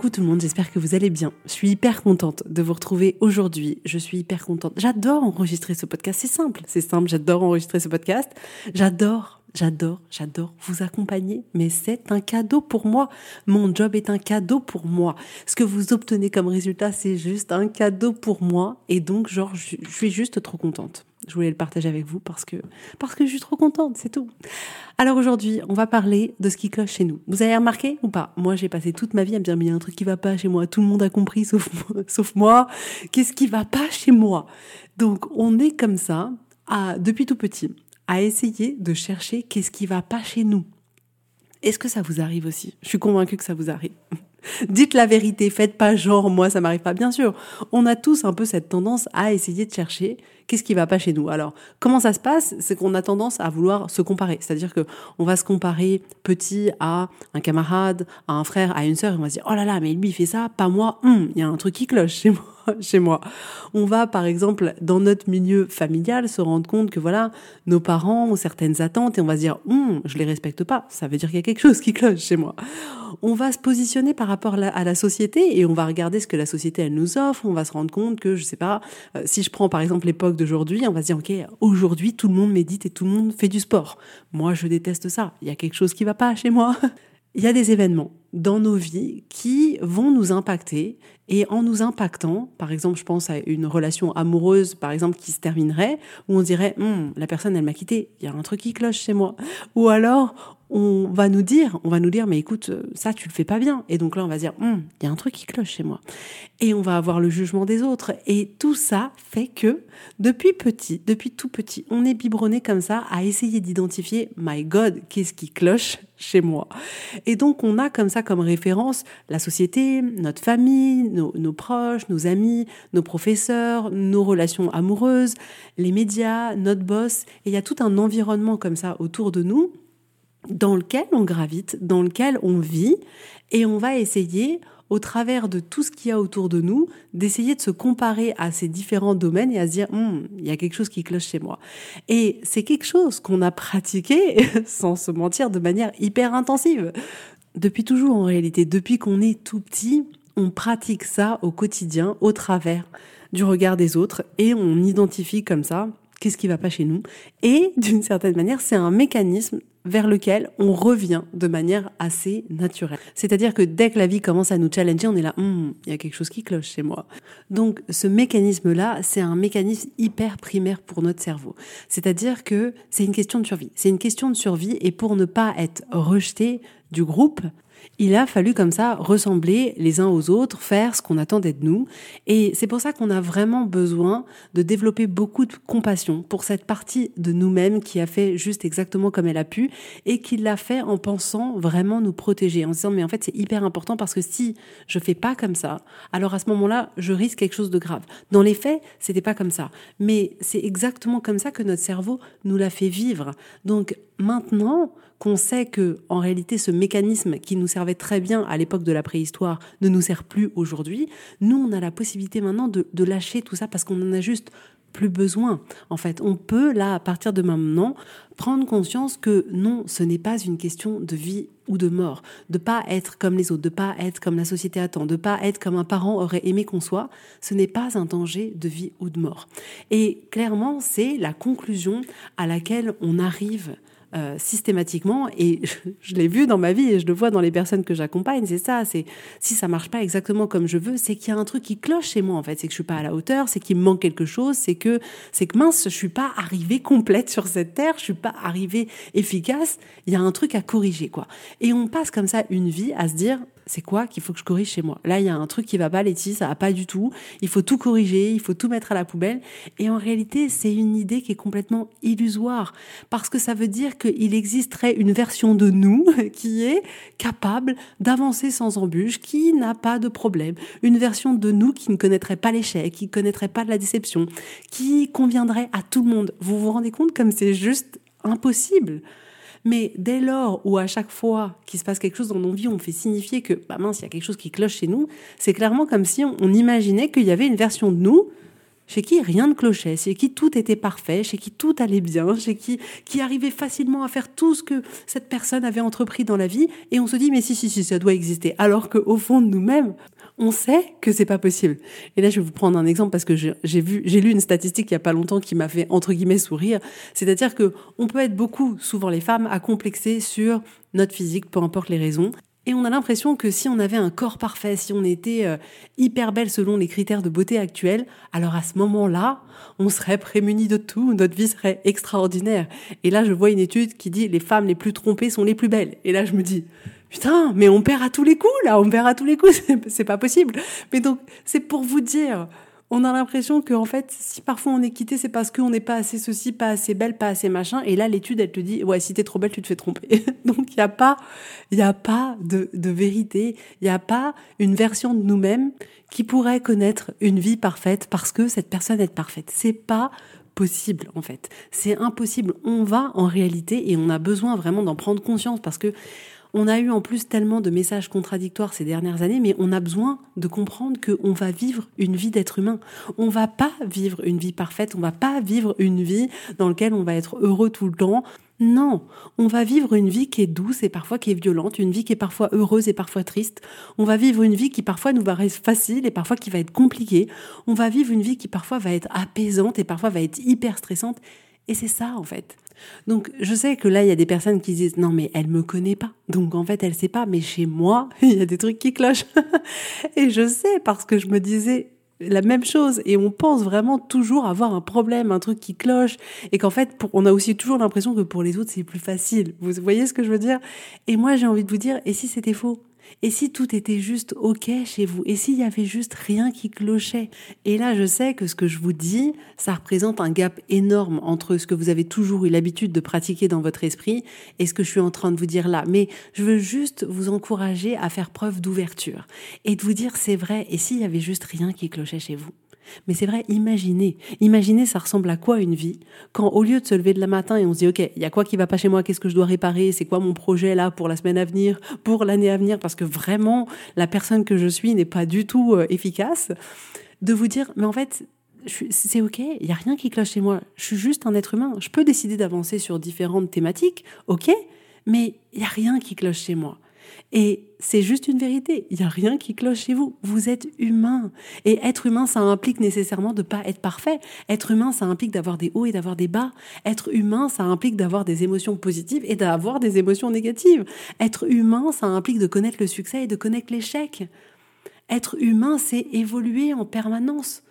Coucou tout le monde, j'espère que vous allez bien. Je suis hyper contente de vous retrouver aujourd'hui. Je suis hyper contente. J'adore enregistrer ce podcast. C'est simple, c'est simple. J'adore enregistrer ce podcast. J'adore, j'adore, j'adore vous accompagner. Mais c'est un cadeau pour moi. Mon job est un cadeau pour moi. Ce que vous obtenez comme résultat, c'est juste un cadeau pour moi. Et donc, genre, je suis juste trop contente. Je voulais le partager avec vous parce que, parce que je suis trop contente, c'est tout. Alors aujourd'hui, on va parler de ce qui cloche chez nous. Vous avez remarqué ou pas? Moi, j'ai passé toute ma vie à me dire, mais il y a un truc qui va pas chez moi. Tout le monde a compris, sauf moi. Qu'est-ce qui va pas chez moi? Donc, on est comme ça, depuis tout petit, à essayer de chercher qu'est-ce qui va pas chez nous. Est-ce que ça vous arrive aussi? Je suis convaincue que ça vous arrive. Dites la vérité, faites pas genre moi ça m'arrive pas. Bien sûr, on a tous un peu cette tendance à essayer de chercher qu'est-ce qui va pas chez nous. Alors, comment ça se passe? C'est qu'on a tendance à vouloir se comparer, c'est-à-dire que on va se comparer petit à un camarade, à un frère, à une sœur, et on va se dire "Oh là là, mais lui il fait ça, pas moi. Hum, il y a un truc qui cloche chez moi." chez moi. On va, par exemple, dans notre milieu familial, se rendre compte que voilà, nos parents ont certaines attentes et on va se dire, hum, je les respecte pas. Ça veut dire qu'il y a quelque chose qui cloche chez moi. On va se positionner par rapport à la société et on va regarder ce que la société elle nous offre. On va se rendre compte que, je sais pas, euh, si je prends par exemple l'époque d'aujourd'hui, on va se dire, ok, aujourd'hui tout le monde médite et tout le monde fait du sport. Moi, je déteste ça. Il y a quelque chose qui va pas chez moi. Il y a des événements dans nos vies qui vont nous impacter et en nous impactant, par exemple, je pense à une relation amoureuse, par exemple, qui se terminerait, où on dirait, hum, la personne, elle m'a quitté, il y a un truc qui cloche chez moi. Ou alors, on va nous dire, on va nous dire, mais écoute, ça, tu le fais pas bien. Et donc là, on va dire, hum, il y a un truc qui cloche chez moi. Et on va avoir le jugement des autres. Et tout ça fait que, depuis petit, depuis tout petit, on est biberonné comme ça à essayer d'identifier, my God, qu'est-ce qui cloche chez moi. Et donc, on a comme ça comme référence la société, notre famille, nos, proches, nos amis, nos professeurs, nos relations amoureuses, les médias, notre boss. Et il y a tout un environnement comme ça autour de nous dans lequel on gravite, dans lequel on vit, et on va essayer, au travers de tout ce qu'il y a autour de nous, d'essayer de se comparer à ces différents domaines et à se dire, hum, il y a quelque chose qui cloche chez moi. Et c'est quelque chose qu'on a pratiqué, sans se mentir, de manière hyper intensive. Depuis toujours en réalité, depuis qu'on est tout petit, on pratique ça au quotidien, au travers du regard des autres, et on identifie comme ça qu'est-ce qui va pas chez nous. Et d'une certaine manière, c'est un mécanisme vers lequel on revient de manière assez naturelle. C'est-à-dire que dès que la vie commence à nous challenger, on est là, hum, il y a quelque chose qui cloche chez moi. Donc ce mécanisme-là, c'est un mécanisme hyper primaire pour notre cerveau. C'est-à-dire que c'est une question de survie. C'est une question de survie et pour ne pas être rejeté du groupe, il a fallu comme ça ressembler les uns aux autres, faire ce qu'on attendait de nous. Et c'est pour ça qu'on a vraiment besoin de développer beaucoup de compassion pour cette partie de nous-mêmes qui a fait juste exactement comme elle a pu et qui l'a fait en pensant vraiment nous protéger, en se disant mais en fait c'est hyper important parce que si je fais pas comme ça, alors à ce moment-là je risque quelque chose de grave. Dans les faits, c'était pas comme ça, mais c'est exactement comme ça que notre cerveau nous l'a fait vivre. Donc maintenant qu'on sait que en réalité ce mécanisme qui nous servait très bien à l'époque de la préhistoire ne nous sert plus aujourd'hui, nous on a la possibilité maintenant de, de lâcher tout ça parce qu'on en a juste plus besoin. En fait, on peut là, à partir de maintenant, prendre conscience que non, ce n'est pas une question de vie ou de mort, de pas être comme les autres, de pas être comme la société attend, de pas être comme un parent aurait aimé qu'on soit. Ce n'est pas un danger de vie ou de mort. Et clairement, c'est la conclusion à laquelle on arrive euh, systématiquement, et je, l'ai vu dans ma vie et je le vois dans les personnes que j'accompagne, c'est ça, c'est si ça marche pas exactement comme je veux, c'est qu'il y a un truc qui cloche chez moi en fait, c'est que je suis pas à la hauteur, c'est qu'il me manque quelque chose, c'est que c'est que mince, je suis pas arrivée complète sur cette terre, je suis pas arrivée efficace, il y a un truc à corriger quoi. Et on passe comme ça une vie à se dire c'est quoi qu'il faut que je corrige chez moi? Là, il y a un truc qui va pas, Letty, ça va pas du tout. Il faut tout corriger, il faut tout mettre à la poubelle. Et en réalité, c'est une idée qui est complètement illusoire parce que ça veut dire qu'il existerait une version de nous qui est capable d'avancer sans embûche, qui n'a pas de problème. Une version de nous qui ne connaîtrait pas l'échec, qui ne connaîtrait pas de la déception, qui conviendrait à tout le monde. Vous vous rendez compte comme c'est juste impossible? Mais dès lors où à chaque fois qu'il se passe quelque chose dans nos vies, on fait signifier que, bah mince, il y a quelque chose qui cloche chez nous, c'est clairement comme si on, imaginait qu'il y avait une version de nous chez qui rien ne clochait, chez qui tout était parfait, chez qui tout allait bien, chez qui, qui arrivait facilement à faire tout ce que cette personne avait entrepris dans la vie, et on se dit mais si si si ça doit exister, alors qu'au fond de nous-mêmes, on sait que c'est pas possible. Et là, je vais vous prendre un exemple parce que j'ai vu, j'ai lu une statistique il y a pas longtemps qui m'a fait entre guillemets sourire. C'est-à-dire que on peut être beaucoup, souvent les femmes, à complexer sur notre physique, peu importe les raisons. Et on a l'impression que si on avait un corps parfait, si on était euh, hyper belle selon les critères de beauté actuels, alors à ce moment-là, on serait prémuni de tout, notre vie serait extraordinaire. Et là, je vois une étude qui dit les femmes les plus trompées sont les plus belles. Et là, je me dis, putain, mais on perd à tous les coups, là, on perd à tous les coups, c'est pas possible. Mais donc, c'est pour vous dire, on a l'impression que, en fait, si parfois on est quitté, c'est parce qu'on n'est pas assez ceci, pas assez belle, pas assez machin. Et là, l'étude, elle te dit, ouais, si t'es trop belle, tu te fais tromper. donc, il n'y a pas, il y a pas de, de vérité. Il n'y a pas une version de nous-mêmes qui pourrait connaître une vie parfaite parce que cette personne est parfaite. C'est pas possible en fait. C'est impossible. On va en réalité et on a besoin vraiment d'en prendre conscience parce que on a eu en plus tellement de messages contradictoires ces dernières années, mais on a besoin de comprendre qu'on va vivre une vie d'être humain. On va pas vivre une vie parfaite, on va pas vivre une vie dans laquelle on va être heureux tout le temps. Non, on va vivre une vie qui est douce et parfois qui est violente, une vie qui est parfois heureuse et parfois triste. On va vivre une vie qui parfois nous paraît facile et parfois qui va être compliquée. On va vivre une vie qui parfois va être apaisante et parfois va être hyper stressante. Et c'est ça en fait. Donc je sais que là il y a des personnes qui disent non mais elle me connaît pas. Donc en fait elle sait pas mais chez moi, il y a des trucs qui clochent. et je sais parce que je me disais la même chose et on pense vraiment toujours avoir un problème, un truc qui cloche et qu'en fait on a aussi toujours l'impression que pour les autres c'est plus facile. Vous voyez ce que je veux dire? Et moi j'ai envie de vous dire et si c'était faux? Et si tout était juste OK chez vous? Et s'il y avait juste rien qui clochait? Et là, je sais que ce que je vous dis, ça représente un gap énorme entre ce que vous avez toujours eu l'habitude de pratiquer dans votre esprit et ce que je suis en train de vous dire là. Mais je veux juste vous encourager à faire preuve d'ouverture et de vous dire c'est vrai. Et s'il y avait juste rien qui clochait chez vous? Mais c'est vrai, imaginez. Imaginez, ça ressemble à quoi une vie? Quand au lieu de se lever de la matin et on se dit, OK, il y a quoi qui va pas chez moi, qu'est-ce que je dois réparer, c'est quoi mon projet là pour la semaine à venir, pour l'année à venir, parce que vraiment, la personne que je suis n'est pas du tout euh, efficace, de vous dire, mais en fait, c'est ok, il y a rien qui cloche chez moi. Je suis juste un être humain. Je peux décider d'avancer sur différentes thématiques, ok, mais il y a rien qui cloche chez moi. Et c'est juste une vérité. Il n'y a rien qui cloche chez vous. Vous êtes humain. Et être humain, ça implique nécessairement de pas être parfait. Être humain, ça implique d'avoir des hauts et d'avoir des bas. Être humain, ça implique d'avoir des émotions positives et d'avoir des émotions négatives. Être humain, ça implique de connaître le succès et de connaître l'échec. Être humain, c'est évoluer en permanence.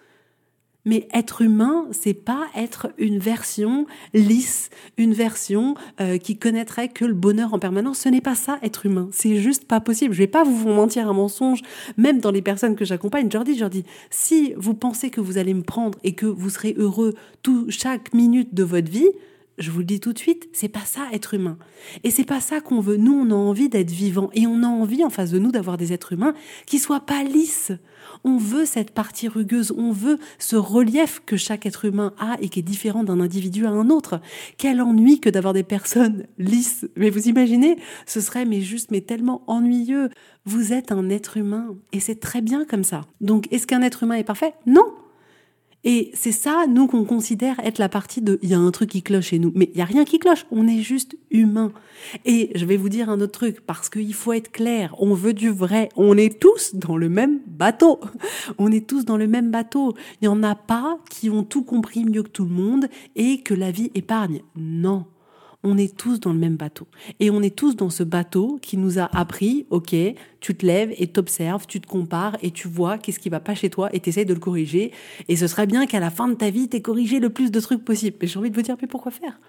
Mais être humain, c'est pas être une version lisse, une version euh, qui connaîtrait que le bonheur en permanence. Ce n'est pas ça, être humain. C'est juste pas possible. Je vais pas vous mentir un mensonge. Même dans les personnes que j'accompagne, je leur dis, si vous pensez que vous allez me prendre et que vous serez heureux tout chaque minute de votre vie, je vous le dis tout de suite, c'est pas ça être humain. Et c'est pas ça qu'on veut. Nous, on a envie d'être vivant et on a envie en face de nous d'avoir des êtres humains qui soient pas lisses. On veut cette partie rugueuse, on veut ce relief que chaque être humain a et qui est différent d'un individu à un autre. Quel ennui que d'avoir des personnes lisses. Mais vous imaginez, ce serait mais juste mais tellement ennuyeux. Vous êtes un être humain et c'est très bien comme ça. Donc est-ce qu'un être humain est parfait? Non, et c'est ça, nous, qu'on considère être la partie de il y a un truc qui cloche chez nous. Mais il y a rien qui cloche, on est juste humain. Et je vais vous dire un autre truc, parce qu'il faut être clair, on veut du vrai, on est tous dans le même bateau. On est tous dans le même bateau. Il n'y en a pas qui ont tout compris mieux que tout le monde et que la vie épargne. Non. On est tous dans le même bateau. Et on est tous dans ce bateau qui nous a appris, ok, tu te lèves et t'observes, tu te compares et tu vois qu'est-ce qui va pas chez toi et t'essayes de le corriger. Et ce serait bien qu'à la fin de ta vie, t'aies corrigé le plus de trucs possible. Mais j'ai envie de vous dire, mais pourquoi faire?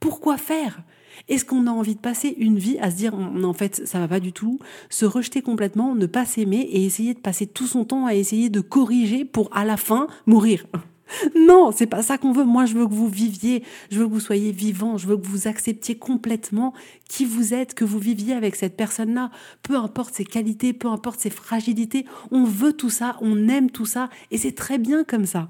Pourquoi faire? Est-ce qu'on a envie de passer une vie à se dire en fait ça va pas du tout, se rejeter complètement, ne pas s'aimer et essayer de passer tout son temps à essayer de corriger pour à la fin mourir? non, c'est pas ça qu'on veut. Moi, je veux que vous viviez, je veux que vous soyez vivant, je veux que vous acceptiez complètement qui vous êtes, que vous viviez avec cette personne-là. Peu importe ses qualités, peu importe ses fragilités, on veut tout ça, on aime tout ça, et c'est très bien comme ça.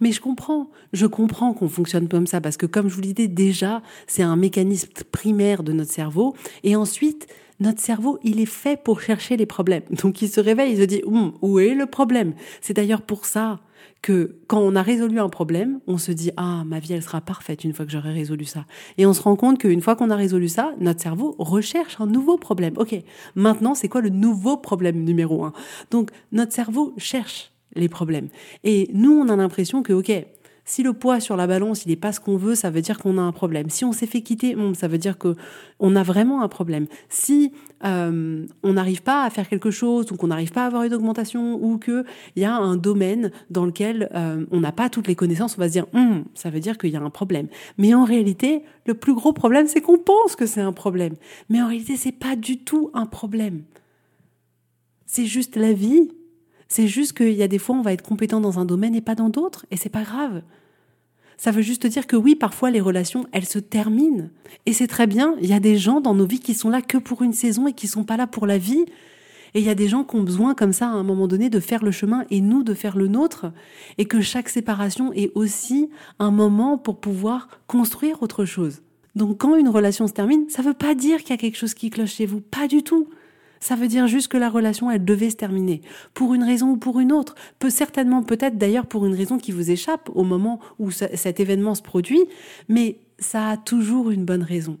Mais je comprends, je comprends qu'on fonctionne comme ça, parce que comme je vous l'ai dit déjà, c'est un mécanisme primaire de notre cerveau, et ensuite, notre cerveau, il est fait pour chercher les problèmes. Donc il se réveille, il se dit, hum, où est le problème? C'est d'ailleurs pour ça que quand on a résolu un problème, on se dit ah ma vie elle sera parfaite une fois que j'aurai résolu ça. Et on se rend compte qu'une fois qu'on a résolu ça, notre cerveau recherche un nouveau problème. Ok, maintenant c'est quoi le nouveau problème numéro un? Donc notre cerveau cherche les problèmes. Et nous on a l'impression que ok si le poids sur la balance, il n'est pas ce qu'on veut, ça veut dire qu'on a un problème. Si on s'est fait quitter, ça veut dire que on a vraiment un problème. Si euh, on n'arrive pas à faire quelque chose, ou qu'on n'arrive pas à avoir une augmentation, ou qu'il y a un domaine dans lequel euh, on n'a pas toutes les connaissances, on va se dire, hmm, ça veut dire qu'il y a un problème. Mais en réalité, le plus gros problème, c'est qu'on pense que c'est un problème. Mais en réalité, c'est pas du tout un problème. C'est juste la vie. C'est juste qu'il y a des fois, on va être compétent dans un domaine et pas dans d'autres, et c'est pas grave. Ça veut juste dire que oui, parfois les relations, elles se terminent. Et c'est très bien, il y a des gens dans nos vies qui sont là que pour une saison et qui sont pas là pour la vie. Et il y a des gens qui ont besoin comme ça à un moment donné de faire le chemin et nous de faire le nôtre. Et que chaque séparation est aussi un moment pour pouvoir construire autre chose. Donc quand une relation se termine, ça ne veut pas dire qu'il y a quelque chose qui cloche chez vous. Pas du tout. Ça veut dire juste que la relation, elle devait se terminer. Pour une raison ou pour une autre. Peut certainement, peut-être d'ailleurs pour une raison qui vous échappe au moment où cet événement se produit, mais ça a toujours une bonne raison.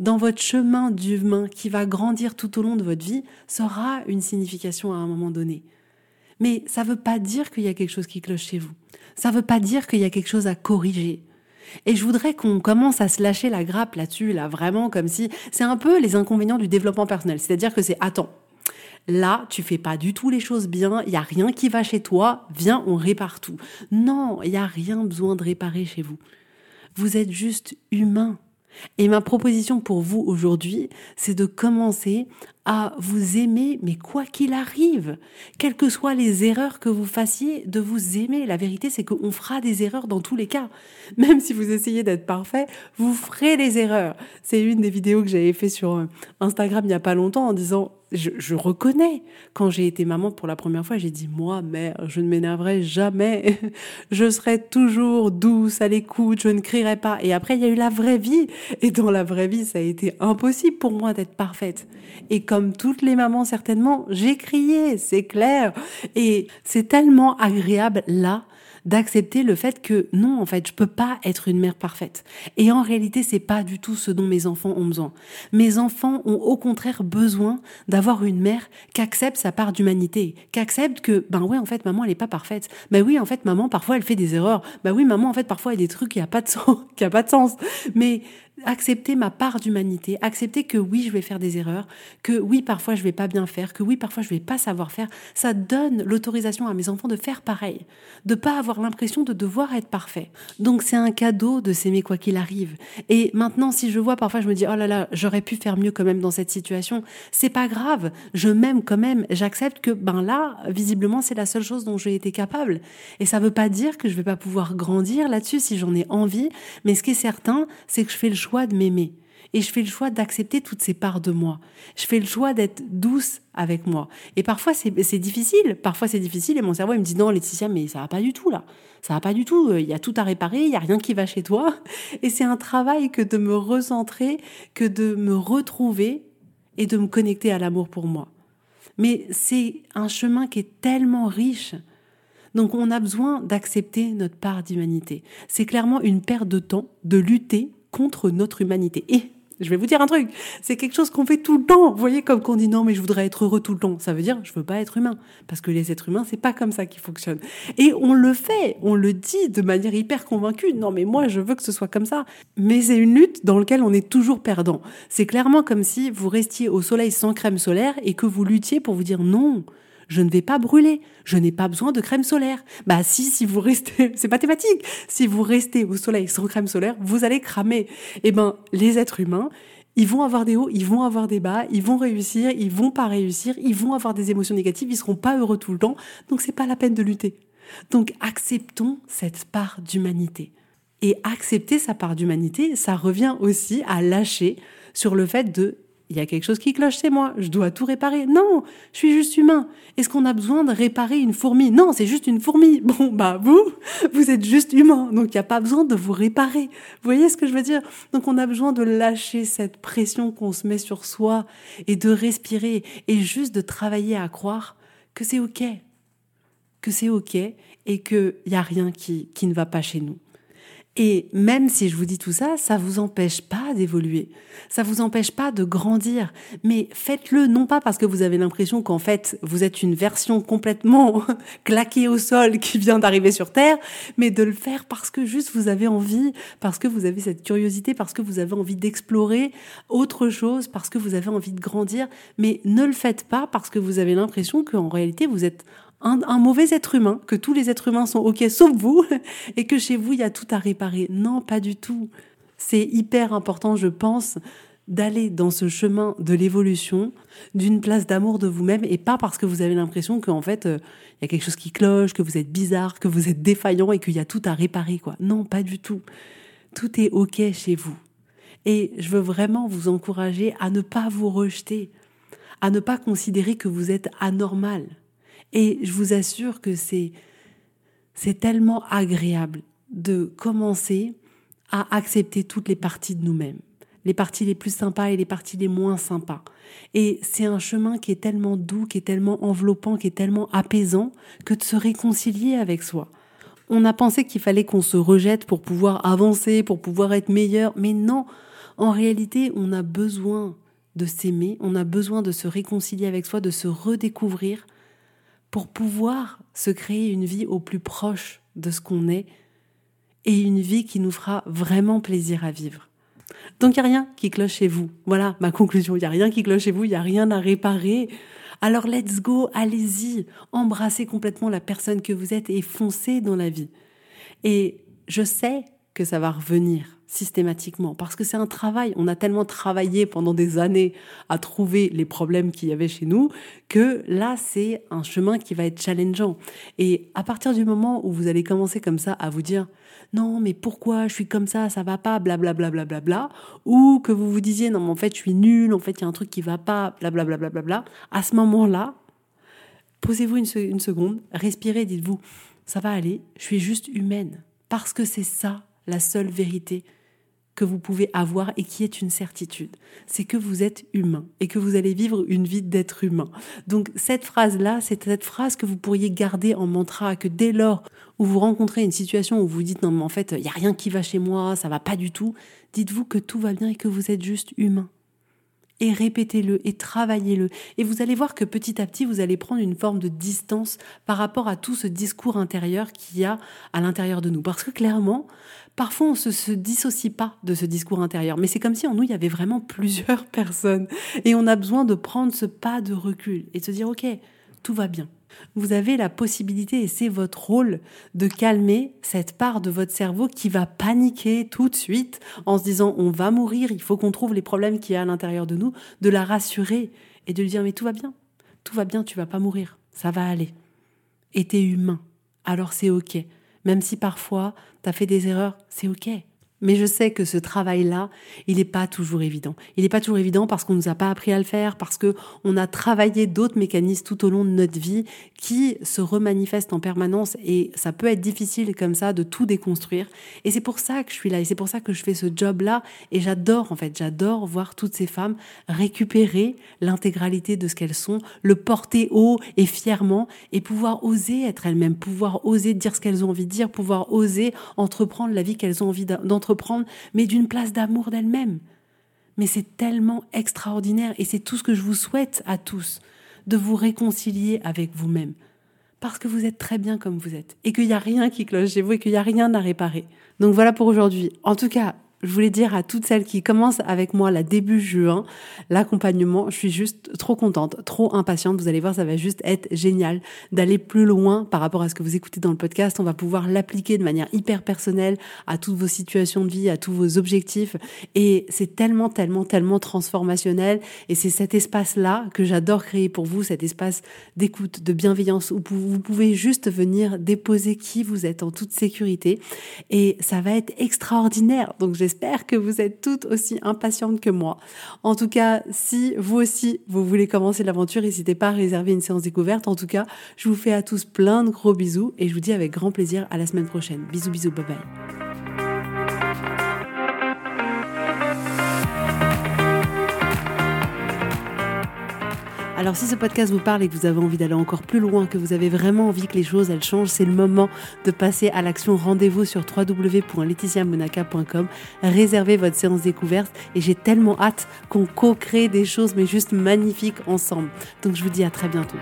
Dans votre chemin d'humain qui va grandir tout au long de votre vie, sera une signification à un moment donné. Mais ça ne veut pas dire qu'il y a quelque chose qui cloche chez vous. Ça ne veut pas dire qu'il y a quelque chose à corriger. Et je voudrais qu'on commence à se lâcher la grappe là-dessus, là, vraiment comme si c'est un peu les inconvénients du développement personnel. C'est-à-dire que c'est attends, là, tu fais pas du tout les choses bien, il y a rien qui va chez toi, viens, on répare tout. Non, il y a rien besoin de réparer chez vous. Vous êtes juste humain. Et ma proposition pour vous aujourd'hui, c'est de commencer à vous aimer, mais quoi qu'il arrive, quelles que soient les erreurs que vous fassiez, de vous aimer. La vérité, c'est qu'on fera des erreurs dans tous les cas. Même si vous essayez d'être parfait, vous ferez des erreurs. C'est une des vidéos que j'avais fait sur euh, Instagram il n'y a pas longtemps en disant je, reconnais, quand j'ai été maman pour la première fois, j'ai dit, moi, mère, je ne m'énerverai jamais. je serai toujours douce, à l'écoute, je ne crierai pas. Et après, il y a eu la vraie vie. Et dans la vraie vie, ça a été impossible pour moi d'être parfaite. Et comme toutes les mamans, certainement, j'ai crié, c'est clair. Et c'est tellement agréable là d'accepter le fait que non, en fait, je peux pas être une mère parfaite. Et en réalité, c'est pas du tout ce dont mes enfants ont besoin. Mes enfants ont au contraire besoin d'avoir une mère qui accepte sa part d'humanité, qui accepte que, ben ouais, en fait, maman, elle est pas parfaite. Ben oui, en fait, maman, parfois, elle fait des erreurs. Ben oui, maman, en fait, parfois, il y a des trucs qui a pas de sens, qui a pas de sens. Mais accepter ma part d'humanité, accepter que oui, je vais faire des erreurs, que oui, parfois je vais pas bien faire, que oui, parfois je vais pas savoir faire, ça donne l'autorisation à mes enfants de faire pareil, de pas avoir l'impression de devoir être parfait. Donc c'est un cadeau de s'aimer quoi qu'il arrive. Et maintenant, si je vois parfois, je me dis oh là là, j'aurais pu faire mieux quand même dans cette situation, c'est pas grave, je m'aime quand même, j'accepte que ben là, visiblement, c'est la seule chose dont j'ai été capable. Et ça veut pas dire que je vais pas pouvoir grandir là-dessus si j'en ai envie, mais ce qui est certain, c'est que je fais le choix de m'aimer. Et je fais le choix d'accepter toutes ces parts de moi. Je fais le choix d'être douce avec moi. Et parfois, c'est difficile. Parfois, c'est difficile. Et mon cerveau, il me dit non, Laetitia, mais ça va pas du tout, là. Ça va pas du tout. Il y a tout à réparer. Il y a rien qui va chez toi. Et c'est un travail que de me recentrer, que de me retrouver et de me connecter à l'amour pour moi. Mais c'est un chemin qui est tellement riche. Donc on a besoin d'accepter notre part d'humanité. C'est clairement une perte de temps de lutter contre notre humanité. Et Je vais vous dire un truc, c'est quelque chose qu'on fait tout le temps. Vous voyez, comme qu'on dit non, mais je voudrais être heureux tout le temps. Ça veut dire je veux pas être humain, parce que les êtres humains, c'est pas comme ça qu'ils fonctionnent. Et on le fait, on le dit de manière hyper convaincue. Non, mais moi, je veux que ce soit comme ça. Mais c'est une lutte dans laquelle on est toujours perdant. C'est clairement comme si vous restiez au soleil sans crème solaire et que vous luttiez pour vous dire non je ne vais pas brûler, je n'ai pas besoin de crème solaire. Bah si, si vous restez, c'est mathématique, si vous restez au soleil sans crème solaire, vous allez cramer. Eh ben, les êtres humains, ils vont avoir des hauts, ils vont avoir des bas, ils vont réussir, ils vont pas réussir, ils vont avoir des émotions négatives, ils seront pas heureux tout le temps, donc c'est pas la peine de lutter. Donc acceptons cette part d'humanité. Et accepter sa part d'humanité, ça revient aussi à lâcher sur le fait de il y a quelque chose qui cloche chez moi, je dois tout réparer. Non, je suis juste humain. Est-ce qu'on a besoin de réparer une fourmi? Non, c'est juste une fourmi. Bon, bah vous, vous êtes juste humain, donc il n'y a pas besoin de vous réparer. Vous voyez ce que je veux dire? Donc on a besoin de lâcher cette pression qu'on se met sur soi et de respirer et juste de travailler à croire que c'est OK, que c'est OK et qu'il n'y a rien qui, qui ne va pas chez nous. Et même si je vous dis tout ça, ça vous empêche pas d'évoluer. Ça vous empêche pas de grandir. Mais faites-le non pas parce que vous avez l'impression qu'en fait vous êtes une version complètement claquée au sol qui vient d'arriver sur Terre, mais de le faire parce que juste vous avez envie, parce que vous avez cette curiosité, parce que vous avez envie d'explorer autre chose, parce que vous avez envie de grandir. Mais ne le faites pas parce que vous avez l'impression qu'en réalité vous êtes un, mauvais être humain, que tous les êtres humains sont OK sauf vous, et que chez vous, il y a tout à réparer. Non, pas du tout. C'est hyper important, je pense, d'aller dans ce chemin de l'évolution, d'une place d'amour de vous-même, et pas parce que vous avez l'impression qu'en fait, euh, il y a quelque chose qui cloche, que vous êtes bizarre, que vous êtes défaillant et qu'il y a tout à réparer, quoi. Non, pas du tout. Tout est OK chez vous. Et je veux vraiment vous encourager à ne pas vous rejeter, à ne pas considérer que vous êtes anormal. Et je vous assure que c'est, c'est tellement agréable de commencer à accepter toutes les parties de nous-mêmes, les parties les plus sympas et les parties les moins sympas. Et c'est un chemin qui est tellement doux, qui est tellement enveloppant, qui est tellement apaisant que de se réconcilier avec soi. On a pensé qu'il fallait qu'on se rejette pour pouvoir avancer, pour pouvoir être meilleur, mais non, en réalité, on a besoin de s'aimer, on a besoin de se réconcilier avec soi, de se redécouvrir pour pouvoir se créer une vie au plus proche de ce qu'on est et une vie qui nous fera vraiment plaisir à vivre. Donc il n'y a rien qui cloche chez vous. Voilà ma conclusion. Il n'y a rien qui cloche chez vous, il n'y a rien à réparer. Alors let's go, allez-y, embrassez complètement la personne que vous êtes et foncez dans la vie. Et je sais que ça va revenir systématiquement, parce que c'est un travail. On a tellement travaillé pendant des années à trouver les problèmes qu'il y avait chez nous, que là, c'est un chemin qui va être challengeant. Et à partir du moment où vous allez commencer comme ça à vous dire, non, mais pourquoi je suis comme ça, ça va pas, blablabla, bla, bla, bla, ou que vous vous disiez, non, mais en fait, je suis nul, en fait, il y a un truc qui va pas, blablabla, bla, bla, bla, à ce moment-là, posez-vous une seconde, respirez, dites-vous, ça va aller, je suis juste humaine, parce que c'est ça la seule vérité que vous pouvez avoir et qui est une certitude, c'est que vous êtes humain et que vous allez vivre une vie d'être humain. Donc cette phrase-là, c'est cette phrase que vous pourriez garder en mantra, que dès lors où vous rencontrez une situation où vous dites non mais en fait il y a rien qui va chez moi, ça va pas du tout, dites-vous que tout va bien et que vous êtes juste humain. Et répétez-le et travaillez-le. Et vous allez voir que petit à petit, vous allez prendre une forme de distance par rapport à tout ce discours intérieur qu'il y a à l'intérieur de nous. Parce que clairement, Parfois, on ne se, dissocie pas de ce discours intérieur, mais c'est comme si en nous, il y avait vraiment plusieurs personnes. Et on a besoin de prendre ce pas de recul et de se dire, OK, tout va bien. Vous avez la possibilité, et c'est votre rôle, de calmer cette part de votre cerveau qui va paniquer tout de suite en se disant on va mourir, il faut qu'on trouve les problèmes qu'il y a à l'intérieur de nous, de la rassurer et de lui dire mais tout va bien, tout va bien, tu vas pas mourir, ça va aller. Et t'es humain, alors c'est ok. Même si parfois tu as fait des erreurs, c'est OK. Mais je sais que ce travail-là, il n'est pas toujours évident. Il n'est pas toujours évident parce qu'on ne nous a pas appris à le faire, parce que on a travaillé d'autres mécanismes tout au long de notre vie qui se remanifestent en permanence et ça peut être difficile comme ça de tout déconstruire. Et c'est pour ça que je suis là et c'est pour ça que je fais ce job-là et j'adore en fait, j'adore voir toutes ces femmes récupérer l'intégralité de ce qu'elles sont, le porter haut et fièrement et pouvoir oser être elles-mêmes, pouvoir oser dire ce qu'elles ont envie de dire, pouvoir oser entreprendre la vie qu'elles ont envie d'entreprendre, mais d'une place d'amour d'elles-mêmes Mais c'est tellement extraordinaire et c'est tout ce que je vous souhaite à tous, de vous réconcilier avec vous-même. Parce que vous êtes très bien comme vous êtes et qu'il n'y a rien qui cloche chez vous et qu'il n'y a rien à réparer. Donc voilà pour aujourd'hui. En tout cas, je voulais dire à toutes celles qui commencent avec moi la début juin, l'accompagnement, je suis juste trop contente, trop impatiente. Vous allez voir, ça va juste être génial d'aller plus loin par rapport à ce que vous écoutez dans le podcast. On va pouvoir l'appliquer de manière hyper personnelle à toutes vos situations de vie, à tous vos objectifs. Et c'est tellement, tellement, tellement transformationnel. Et c'est cet espace-là que j'adore créer pour vous, cet espace d'écoute, de bienveillance où vous pouvez juste venir déposer qui vous êtes en toute sécurité. Et ça va être extraordinaire. Donc, J'espère que vous êtes toutes aussi impatientes que moi. En tout cas, si vous aussi, vous voulez commencer l'aventure, n'hésitez pas à réserver une séance découverte. En tout cas, je vous fais à tous plein de gros bisous et je vous dis avec grand plaisir à la semaine prochaine. Bisous, bisous, bye bye. Alors si ce podcast vous parle et que vous avez envie d'aller encore plus loin, que vous avez vraiment envie que les choses elles changent, c'est le moment de passer à l'action. Rendez-vous sur www.laetitiamonaca.com, réservez votre séance découverte et j'ai tellement hâte qu'on co-crée des choses mais juste magnifiques ensemble. Donc je vous dis à très bientôt.